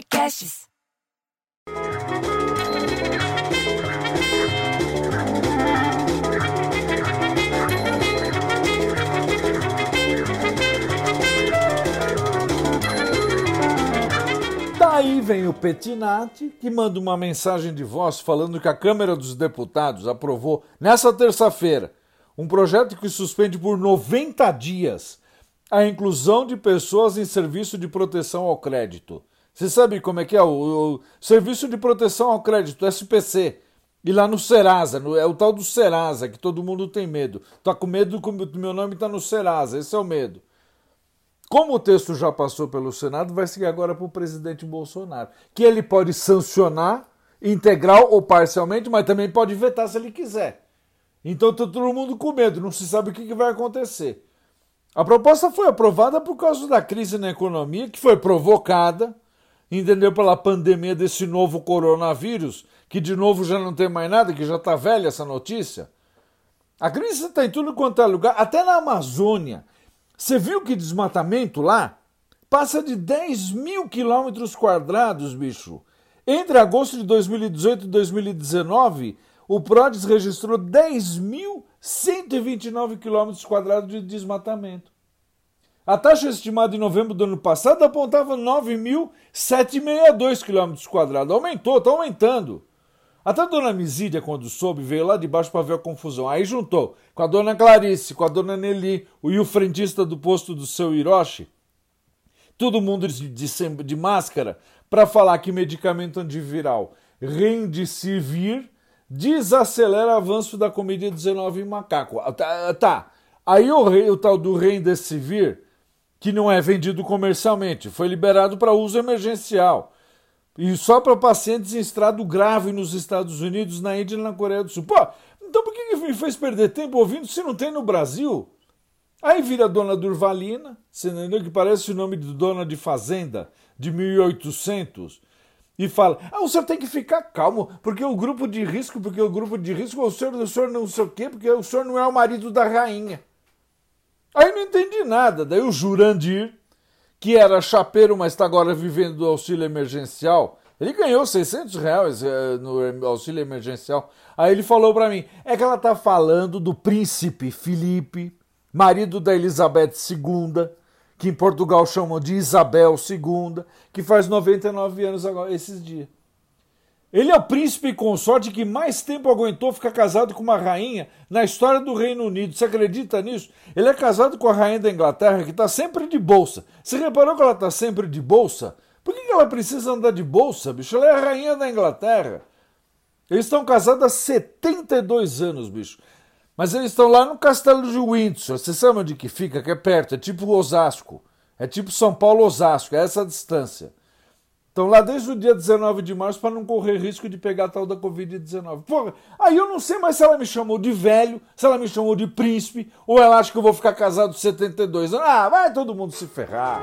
Podcasts. Daí vem o Petinati, que manda uma mensagem de voz falando que a Câmara dos Deputados aprovou nessa terça-feira um projeto que suspende por 90 dias a inclusão de pessoas em serviço de proteção ao crédito. Você sabe como é que é? O, o Serviço de Proteção ao Crédito, SPC. E lá no Serasa, no, é o tal do Serasa, que todo mundo tem medo. Tá com medo que meu nome tá no Serasa, esse é o medo. Como o texto já passou pelo Senado, vai seguir agora para o presidente Bolsonaro, que ele pode sancionar integral ou parcialmente, mas também pode vetar se ele quiser. Então está todo mundo com medo, não se sabe o que, que vai acontecer. A proposta foi aprovada por causa da crise na economia, que foi provocada, entendeu, pela pandemia desse novo coronavírus, que de novo já não tem mais nada, que já está velha essa notícia. A crise está em tudo quanto é lugar, até na Amazônia. Você viu que desmatamento lá? Passa de 10 mil quilômetros quadrados, bicho. Entre agosto de 2018 e 2019, o PRODES registrou 10.129 quilômetros quadrados de desmatamento. A taxa estimada em novembro do ano passado apontava 9.762 quilômetros quadrados. Aumentou, está aumentando. Até a dona Misídia, quando soube, veio lá de baixo para ver a confusão. Aí juntou com a dona Clarice, com a dona Nelly e o frentista do posto do seu Hiroshi, todo mundo de, de, de máscara, para falar que medicamento antiviral Remdesivir desacelera o avanço da Covid-19 em macaco. Ah, tá, tá. Aí o, o tal do Remdesivir, que não é vendido comercialmente, foi liberado para uso emergencial. E só para pacientes em estado grave nos Estados Unidos, na Índia e na Coreia do Sul. Pô, então por que me fez perder tempo ouvindo se não tem no Brasil? Aí vira dona Durvalina, você entendeu que parece o nome de dona de fazenda de 1800, e fala: Ah, o senhor tem que ficar calmo, porque o grupo de risco, porque o grupo de risco, o senhor, o senhor não sei o quê, porque o senhor não é o marido da rainha. Aí não entendi nada. Daí o Jurandir, que era chapeiro, mas está agora vivendo do auxílio emergencial. Ele ganhou 600 reais eh, no auxílio emergencial. Aí ele falou para mim: é que ela tá falando do príncipe Felipe, marido da Elizabeth II, que em Portugal chamam de Isabel II, que faz 99 anos agora, esses dias. Ele é o príncipe consorte que mais tempo aguentou ficar casado com uma rainha na história do Reino Unido. Você acredita nisso? Ele é casado com a rainha da Inglaterra, que está sempre de bolsa. Você reparou que ela está sempre de bolsa? Por que ela precisa andar de bolsa, bicho? Ela é a rainha da Inglaterra. Eles estão casados há 72 anos, bicho. Mas eles estão lá no castelo de Windsor. Você sabe onde que fica? Que é perto. É tipo Osasco. É tipo São Paulo-Osasco. É essa a distância. Estão lá desde o dia 19 de março para não correr risco de pegar a tal da Covid-19. Porra, aí eu não sei mais se ela me chamou de velho, se ela me chamou de príncipe, ou ela acha que eu vou ficar casado 72 anos. Ah, vai todo mundo se ferrar.